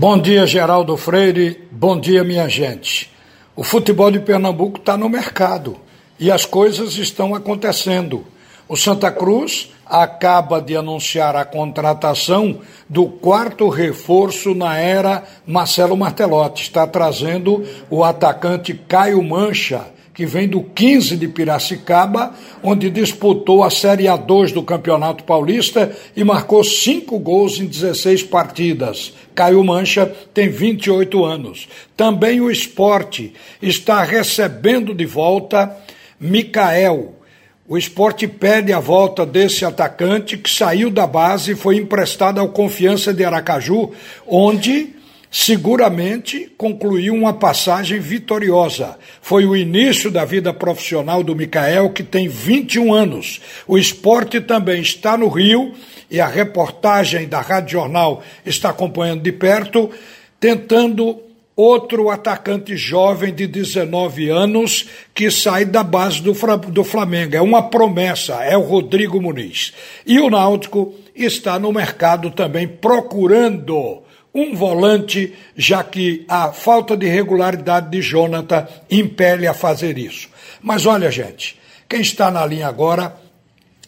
Bom dia, Geraldo Freire. Bom dia, minha gente. O futebol de Pernambuco está no mercado e as coisas estão acontecendo. O Santa Cruz acaba de anunciar a contratação do quarto reforço na era Marcelo Martelotti. Está trazendo o atacante Caio Mancha, que vem do 15 de Piracicaba, onde disputou a Série A2 do Campeonato Paulista e marcou cinco gols em 16 partidas. Caio Mancha tem 28 anos. Também o esporte está recebendo de volta Micael. O esporte pede a volta desse atacante que saiu da base e foi emprestado ao Confiança de Aracaju, onde seguramente concluiu uma passagem vitoriosa. Foi o início da vida profissional do Micael, que tem 21 anos. O esporte também está no Rio e a reportagem da Rádio Jornal está acompanhando de perto, tentando outro atacante jovem de 19 anos que sai da base do, do Flamengo. É uma promessa, é o Rodrigo Muniz. E o Náutico está no mercado também procurando um volante, já que a falta de regularidade de Jonathan impele a fazer isso. Mas olha, gente, quem está na linha agora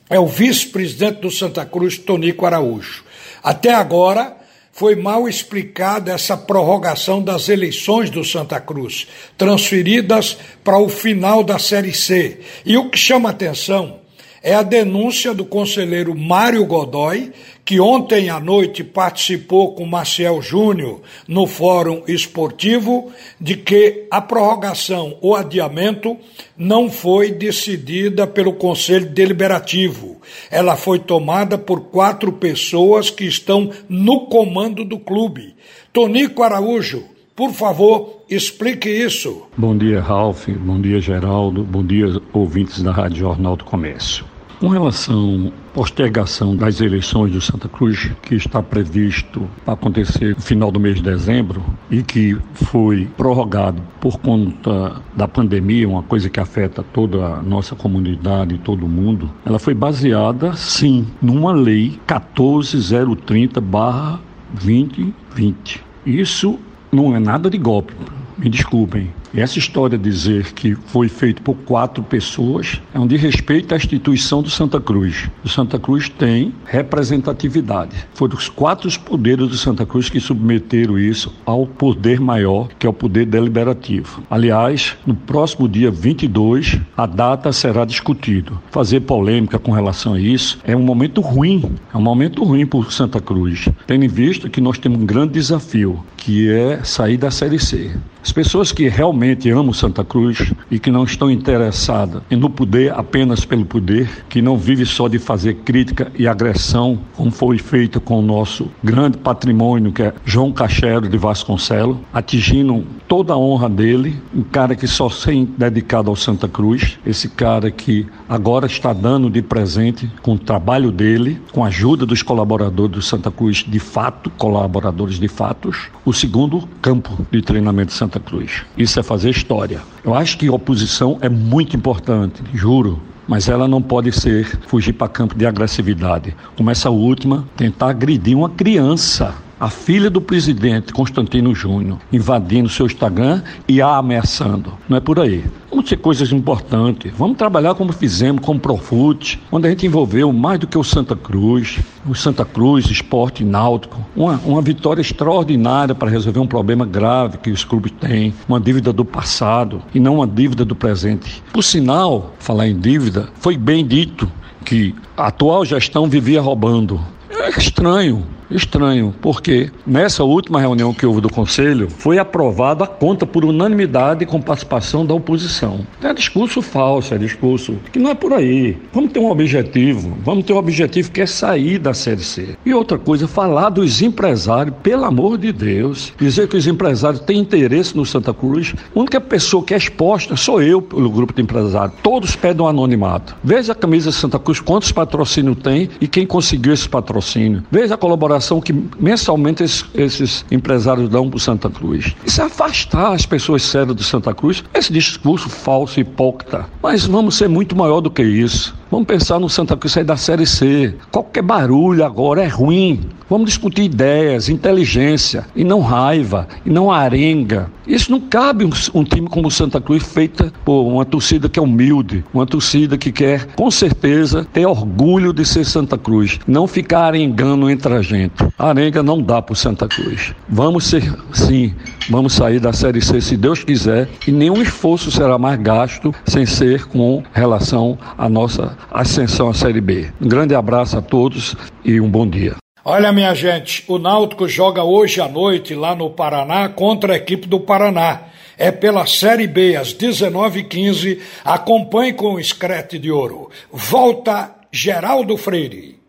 é o vice-presidente do Santa Cruz, Tonico Araújo. Até agora foi mal explicada essa prorrogação das eleições do Santa Cruz, transferidas para o final da Série C. E o que chama atenção é a denúncia do conselheiro Mário Godoy, que ontem à noite participou com Marcel Júnior no Fórum Esportivo, de que a prorrogação ou adiamento não foi decidida pelo Conselho Deliberativo. Ela foi tomada por quatro pessoas que estão no comando do clube. Tonico Araújo, por favor, explique isso. Bom dia, Ralph. Bom dia, Geraldo. Bom dia, ouvintes da Rádio Jornal do Comércio. Com relação à postergação das eleições do Santa Cruz, que está previsto para acontecer no final do mês de dezembro e que foi prorrogado por conta da pandemia, uma coisa que afeta toda a nossa comunidade e todo mundo, ela foi baseada, sim, numa lei 14030-2020. Isso não é nada de golpe, me desculpem. Essa história de dizer que foi feito por quatro pessoas é um desrespeito à instituição do Santa Cruz. O Santa Cruz tem representatividade. Foram os quatro poderes do Santa Cruz que submeteram isso ao poder maior, que é o poder deliberativo. Aliás, no próximo dia 22, a data será discutida. Fazer polêmica com relação a isso é um momento ruim, é um momento ruim para o Santa Cruz, tendo em vista que nós temos um grande desafio, que é sair da Série C. As pessoas que realmente amam Santa Cruz e que não estão interessadas no poder apenas pelo poder, que não vive só de fazer crítica e agressão, como foi feito com o nosso grande patrimônio, que é João Cachero de Vasconcelos, atingindo toda a honra dele, um cara que só se dedicado ao Santa Cruz, esse cara que agora está dando de presente com o trabalho dele, com a ajuda dos colaboradores do Santa Cruz, de fato, colaboradores de fatos, o segundo campo de treinamento de Santa Cruz. Isso é fazer história. Eu acho que oposição é muito importante, juro mas ela não pode ser fugir para campo de agressividade, como essa última, tentar agredir uma criança a filha do presidente Constantino Júnior invadindo seu Instagram e a ameaçando. Não é por aí. Vamos ter coisas importantes. Vamos trabalhar como fizemos com o Profute, onde a gente envolveu mais do que o Santa Cruz, o Santa Cruz, esporte náutico. Uma, uma vitória extraordinária para resolver um problema grave que os clubes têm, uma dívida do passado e não uma dívida do presente. Por sinal, falar em dívida, foi bem dito que a atual gestão vivia roubando. É estranho estranho, porque nessa última reunião que houve do Conselho, foi aprovada a conta por unanimidade com participação da oposição. É discurso falso, é discurso que não é por aí. Vamos ter um objetivo, vamos ter um objetivo que é sair da Série C. E outra coisa, falar dos empresários, pelo amor de Deus, dizer que os empresários têm interesse no Santa Cruz, a única pessoa que é exposta sou eu, pelo grupo de empresários. Todos pedem um anonimato. Veja a camisa Santa Cruz, quantos patrocínios tem e quem conseguiu esse patrocínio. Veja a colaboração colaboração que mensalmente esses, esses empresários dão para Santa Cruz. Isso é afastar as pessoas sérias do Santa Cruz, esse discurso falso e hipócrita. Mas vamos ser muito maior do que isso. Vamos pensar no Santa Cruz sair da Série C. Qualquer barulho agora é ruim. Vamos discutir ideias, inteligência, e não raiva, e não arenga. Isso não cabe um, um time como o Santa Cruz feita por uma torcida que é humilde, uma torcida que quer, com certeza, ter orgulho de ser Santa Cruz. Não ficar arengando entre a gente. Arenga não dá para Santa Cruz. Vamos ser, sim, vamos sair da Série C se Deus quiser, e nenhum esforço será mais gasto sem ser com relação à nossa ascensão à Série B. Um grande abraço a todos e um bom dia. Olha, minha gente, o Náutico joga hoje à noite lá no Paraná contra a equipe do Paraná. É pela Série B, às 19h15. Acompanhe com o Escrete de Ouro. Volta Geraldo Freire.